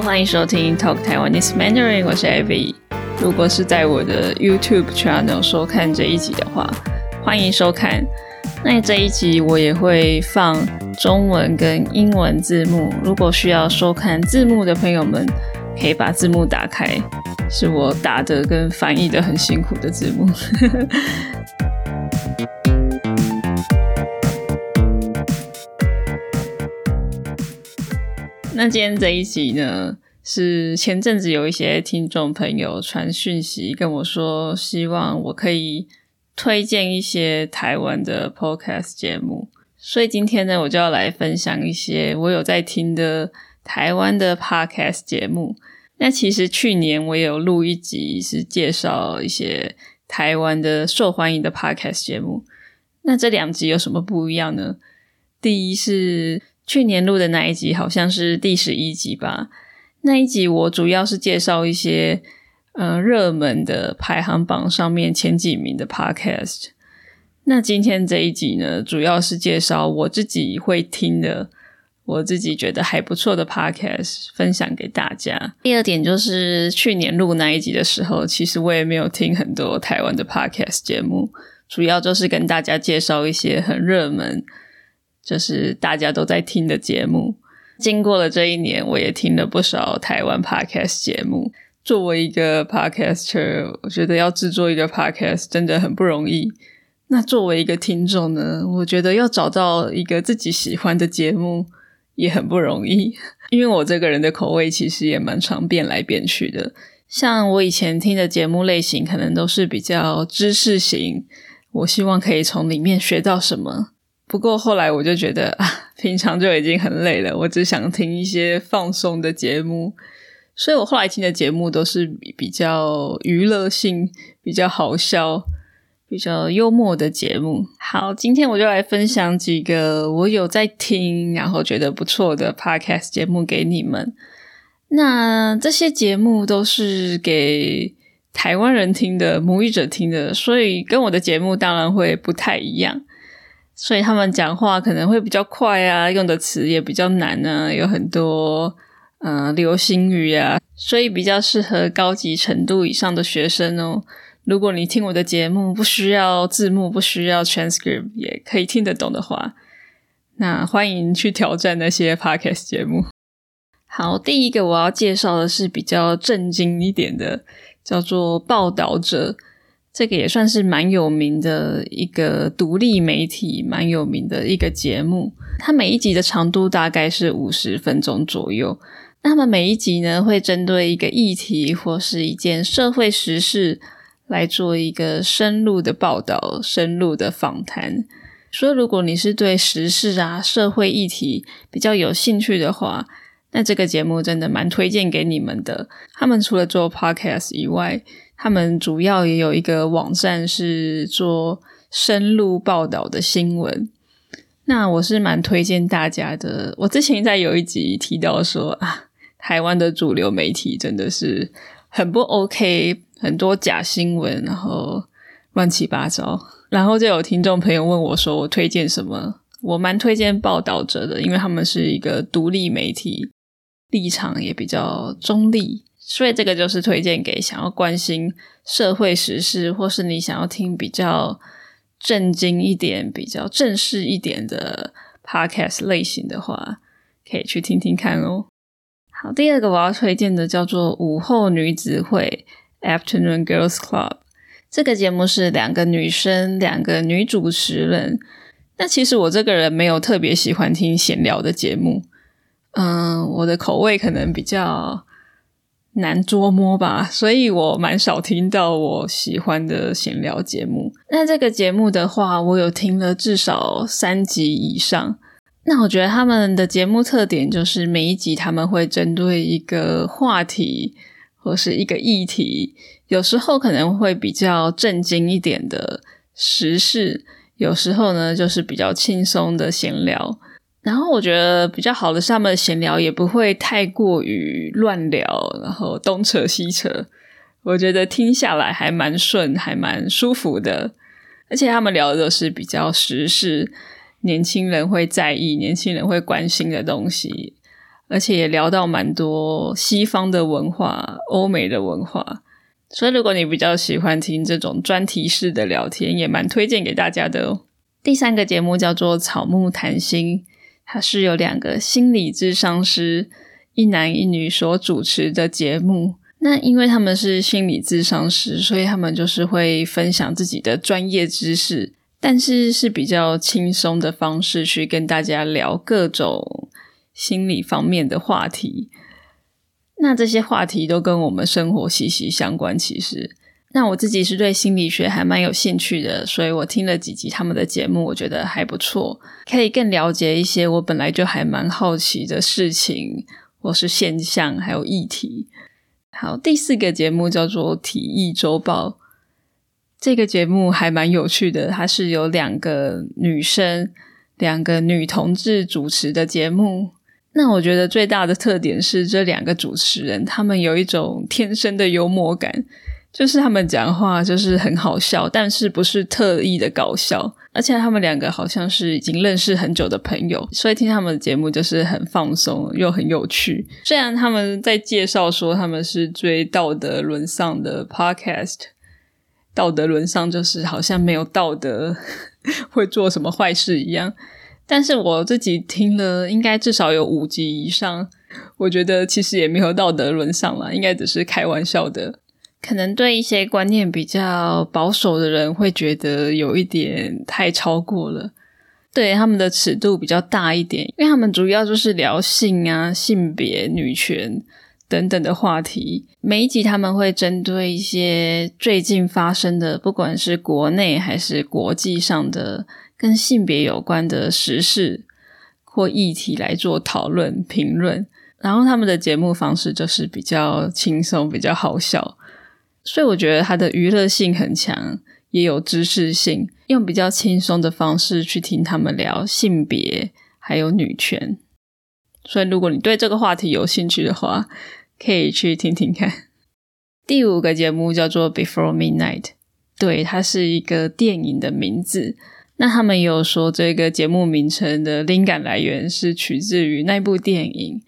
欢迎收听 Talk Taiwanese Mandarin，我是 Abby。如果是在我的 YouTube channel 收看这一集的话，欢迎收看。那这一集我也会放中文跟英文字幕，如果需要收看字幕的朋友们，可以把字幕打开，是我打的跟翻译的很辛苦的字幕。那今天这一集呢，是前阵子有一些听众朋友传讯息跟我说，希望我可以推荐一些台湾的 podcast 节目，所以今天呢，我就要来分享一些我有在听的台湾的 podcast 节目。那其实去年我有录一集，是介绍一些台湾的受欢迎的 podcast 节目。那这两集有什么不一样呢？第一是。去年录的那一集好像是第十一集吧。那一集我主要是介绍一些呃热门的排行榜上面前几名的 podcast。那今天这一集呢，主要是介绍我自己会听的，我自己觉得还不错的 podcast，分享给大家。第二点就是去年录那一集的时候，其实我也没有听很多台湾的 podcast 节目，主要就是跟大家介绍一些很热门。就是大家都在听的节目。经过了这一年，我也听了不少台湾 podcast 节目。作为一个 podcaster，我觉得要制作一个 podcast 真的很不容易。那作为一个听众呢，我觉得要找到一个自己喜欢的节目也很不容易。因为我这个人的口味其实也蛮常变来变去的。像我以前听的节目类型，可能都是比较知识型，我希望可以从里面学到什么。不过后来我就觉得啊，平常就已经很累了，我只想听一些放松的节目，所以我后来听的节目都是比较娱乐性、比较好笑、比较幽默的节目。好，今天我就来分享几个我有在听，然后觉得不错的 podcast 节目给你们。那这些节目都是给台湾人听的、母语者听的，所以跟我的节目当然会不太一样。所以他们讲话可能会比较快啊，用的词也比较难啊，有很多嗯流行语啊，所以比较适合高级程度以上的学生哦。如果你听我的节目不需要字幕，不需要 transcript，也可以听得懂的话，那欢迎去挑战那些 podcast 节目。好，第一个我要介绍的是比较震惊一点的，叫做报道者。这个也算是蛮有名的一个独立媒体，蛮有名的一个节目。它每一集的长度大概是五十分钟左右。那么每一集呢，会针对一个议题或是一件社会时事来做一个深入的报道、深入的访谈。所以，如果你是对时事啊、社会议题比较有兴趣的话，那这个节目真的蛮推荐给你们的。他们除了做 podcast 以外，他们主要也有一个网站是做深入报道的新闻，那我是蛮推荐大家的。我之前在有一集提到说啊，台湾的主流媒体真的是很不 OK，很多假新闻，然后乱七八糟。然后就有听众朋友问我说，我推荐什么？我蛮推荐报道者的，因为他们是一个独立媒体，立场也比较中立。所以这个就是推荐给想要关心社会时事，或是你想要听比较震惊一点、比较正式一点的 podcast 类型的话，可以去听听看哦。好，第二个我要推荐的叫做午后女子会 （Afternoon Girls Club）。这个节目是两个女生，两个女主持人。那其实我这个人没有特别喜欢听闲聊的节目，嗯，我的口味可能比较。难捉摸吧，所以我蛮少听到我喜欢的闲聊节目。那这个节目的话，我有听了至少三集以上。那我觉得他们的节目特点就是每一集他们会针对一个话题或是一个议题，有时候可能会比较震惊一点的时事，有时候呢就是比较轻松的闲聊。然后我觉得比较好的是他们闲聊也不会太过于乱聊，然后东扯西扯，我觉得听下来还蛮顺，还蛮舒服的。而且他们聊的都是比较时事，年轻人会在意、年轻人会关心的东西，而且也聊到蛮多西方的文化、欧美的文化。所以，如果你比较喜欢听这种专题式的聊天，也蛮推荐给大家的哦。第三个节目叫做《草木谈心》，它是由两个心理智商师，一男一女所主持的节目。那因为他们是心理智商师，所以他们就是会分享自己的专业知识，但是是比较轻松的方式去跟大家聊各种心理方面的话题。那这些话题都跟我们生活息息相关。其实，那我自己是对心理学还蛮有兴趣的，所以我听了几集他们的节目，我觉得还不错，可以更了解一些我本来就还蛮好奇的事情，或是现象，还有议题。好，第四个节目叫做《体育周报》，这个节目还蛮有趣的，它是由两个女生，两个女同志主持的节目。那我觉得最大的特点是这两个主持人，他们有一种天生的幽默感，就是他们讲话就是很好笑，但是不是特意的搞笑。而且他们两个好像是已经认识很久的朋友，所以听他们的节目就是很放松又很有趣。虽然他们在介绍说他们是追道德沦丧的 podcast，道德沦丧就是好像没有道德，会做什么坏事一样。但是我自己听了，应该至少有五集以上，我觉得其实也没有道德沦丧了，应该只是开玩笑的。可能对一些观念比较保守的人会觉得有一点太超过了，对他们的尺度比较大一点，因为他们主要就是聊性啊、性别、女权等等的话题。每一集他们会针对一些最近发生的，不管是国内还是国际上的。跟性别有关的时事或议题来做讨论评论，然后他们的节目方式就是比较轻松、比较好笑，所以我觉得它的娱乐性很强，也有知识性，用比较轻松的方式去听他们聊性别还有女权。所以如果你对这个话题有兴趣的话，可以去听听看。第五个节目叫做《Before Midnight》，对，它是一个电影的名字。那他们有说，这个节目名称的灵感来源是取自于那部电影。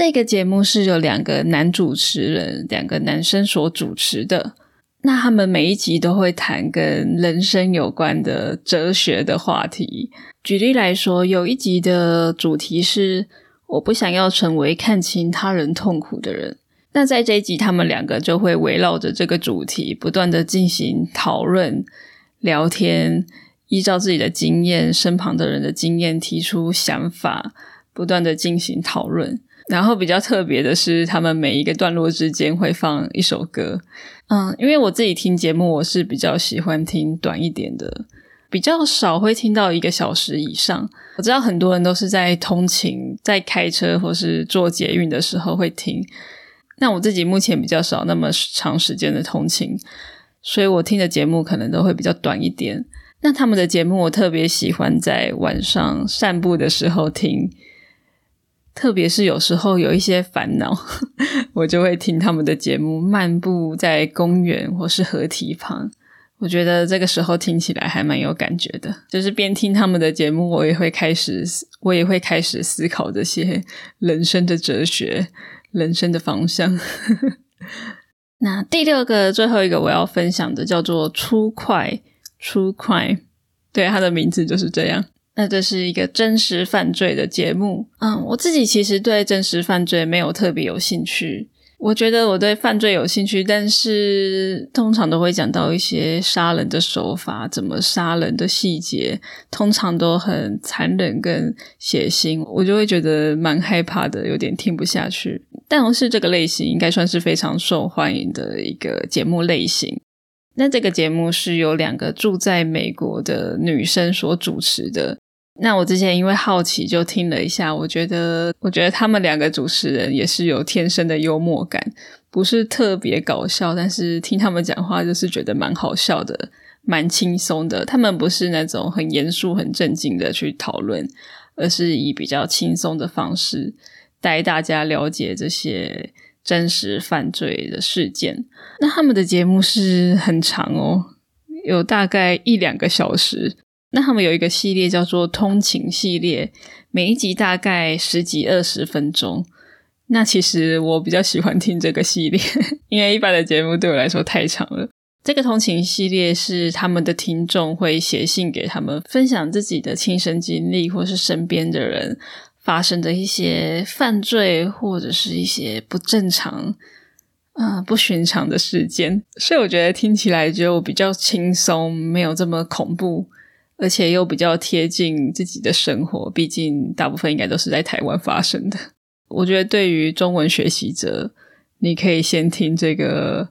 这个节目是由两个男主持人，两个男生所主持的。那他们每一集都会谈跟人生有关的哲学的话题。举例来说，有一集的主题是“我不想要成为看清他人痛苦的人”。那在这一集，他们两个就会围绕着这个主题，不断的进行讨论。聊天，依照自己的经验、身旁的人的经验提出想法，不断的进行讨论。然后比较特别的是，他们每一个段落之间会放一首歌。嗯，因为我自己听节目，我是比较喜欢听短一点的，比较少会听到一个小时以上。我知道很多人都是在通勤、在开车或是做捷运的时候会听。那我自己目前比较少那么长时间的通勤。所以我听的节目可能都会比较短一点。那他们的节目我特别喜欢在晚上散步的时候听，特别是有时候有一些烦恼，我就会听他们的节目。漫步在公园或是河堤旁，我觉得这个时候听起来还蛮有感觉的。就是边听他们的节目，我也会开始，我也会开始思考这些人生的哲学、人生的方向。那第六个、最后一个我要分享的叫做“粗快”，粗快，对，它的名字就是这样。那这是一个真实犯罪的节目。嗯，我自己其实对真实犯罪没有特别有兴趣。我觉得我对犯罪有兴趣，但是通常都会讲到一些杀人的手法，怎么杀人的细节，通常都很残忍跟血腥，我就会觉得蛮害怕的，有点听不下去。但是这个类型应该算是非常受欢迎的一个节目类型。那这个节目是由两个住在美国的女生所主持的。那我之前因为好奇就听了一下，我觉得我觉得他们两个主持人也是有天生的幽默感，不是特别搞笑，但是听他们讲话就是觉得蛮好笑的，蛮轻松的。他们不是那种很严肃、很正经的去讨论，而是以比较轻松的方式带大家了解这些真实犯罪的事件。那他们的节目是很长哦，有大概一两个小时。那他们有一个系列叫做通勤系列，每一集大概十几二十分钟。那其实我比较喜欢听这个系列，因为一般的节目对我来说太长了。这个通勤系列是他们的听众会写信给他们，分享自己的亲身经历，或是身边的人发生的一些犯罪，或者是一些不正常、啊不寻常的事件。所以我觉得听起来就比较轻松，没有这么恐怖。而且又比较贴近自己的生活，毕竟大部分应该都是在台湾发生的。我觉得对于中文学习者，你可以先听这个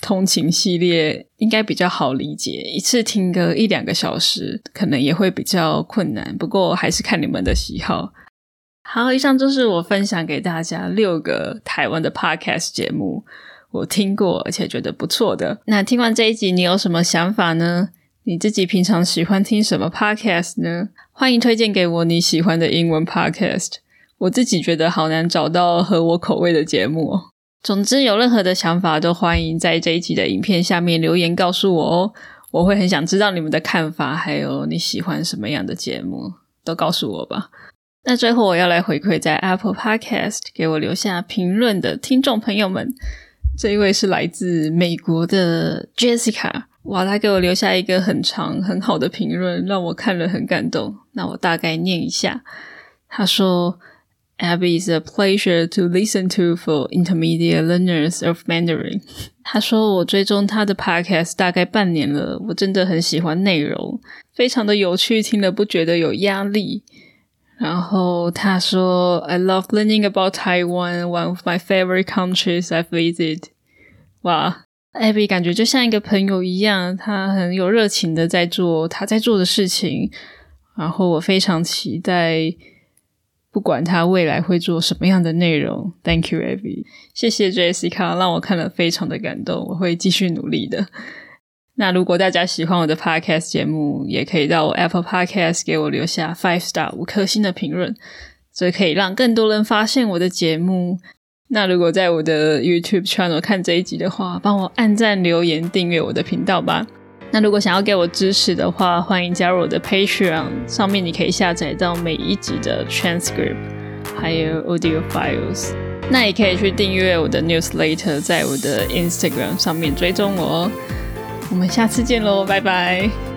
通勤系列，应该比较好理解。一次听个一两个小时，可能也会比较困难。不过还是看你们的喜好。好，以上就是我分享给大家六个台湾的 podcast 节目，我听过而且觉得不错的。那听完这一集，你有什么想法呢？你自己平常喜欢听什么 podcast 呢？欢迎推荐给我你喜欢的英文 podcast。我自己觉得好难找到合我口味的节目。总之，有任何的想法都欢迎在这一集的影片下面留言告诉我哦。我会很想知道你们的看法，还有你喜欢什么样的节目，都告诉我吧。那最后我要来回馈在 Apple Podcast 给我留下评论的听众朋友们。这一位是来自美国的 Jessica。哇，他给我留下一个很长很好的评论，让我看了很感动。那我大概念一下，他说：“Abby is a pleasure to listen to for intermediate learners of Mandarin。”他说我追踪他的 podcast 大概半年了，我真的很喜欢内容，非常的有趣，听了不觉得有压力。然后他说：“I love learning about Taiwan, one of my favorite countries I've visited。”哇！艾比感觉就像一个朋友一样，他很有热情的在做他在做的事情，然后我非常期待，不管他未来会做什么样的内容。Thank you, Abby，谢谢 Jessica，让我看了非常的感动，我会继续努力的。那如果大家喜欢我的 Podcast 节目，也可以到我 Apple Podcast 给我留下 Five Star 五颗星的评论，这可以让更多人发现我的节目。那如果在我的 YouTube channel 看这一集的话，帮我按赞、留言、订阅我的频道吧。那如果想要给我支持的话，欢迎加入我的 Patreon，上面你可以下载到每一集的 transcript，还有 audio files。那也可以去订阅我的 newsletter，在我的 Instagram 上面追踪我哦。我们下次见喽，拜拜。